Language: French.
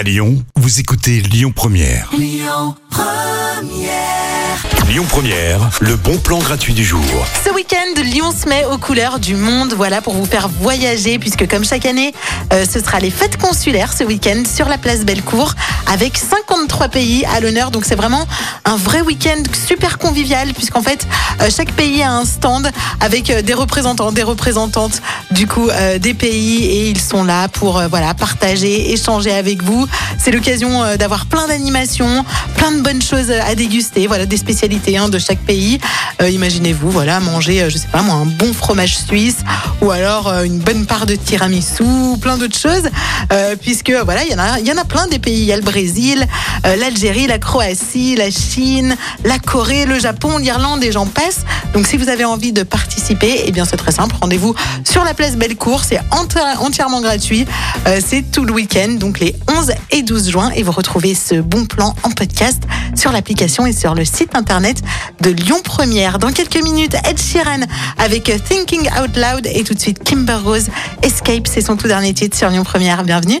À Lyon, vous écoutez Lyon Première. Lyon Première, le bon plan gratuit du jour. Ce week-end, Lyon se met aux couleurs du monde, voilà, pour vous faire voyager, puisque comme chaque année, euh, ce sera les fêtes consulaires ce week-end sur la place Bellecour, avec 53 pays à l'honneur. Donc c'est vraiment un vrai week-end convivial, puisqu'en fait, euh, chaque pays a un stand avec euh, des représentants, des représentantes du coup euh, des pays, et ils sont là pour voilà partager, échanger avec vous. C'est l'occasion d'avoir plein d'animations, plein de bonnes choses à déguster, voilà, des spécialités hein, de chaque pays. Imaginez-vous, voilà, manger, je sais pas moi, un bon fromage suisse ou alors une bonne part de tiramisu, plein d'autres choses, euh, puisque voilà, il y en a, il y en a plein des pays. Il y a le Brésil, l'Algérie, la Croatie, la Chine, la Corée, le Japon, l'Irlande et j'en passe. Donc si vous avez envie de participer, eh bien c'est très simple. Rendez-vous sur la place Bellecour, c'est enti- entièrement gratuit. Euh, c'est tout le week-end, donc les 11 et 12 juin, et vous retrouvez ce bon plan en podcast sur l'application et sur le site internet de Lyon Première. Dans quelques minutes, Ed Sheeran avec Thinking Out Loud et tout de suite Kimber Rose. Escape, c'est son tout dernier titre sur Lyon Première. Bienvenue.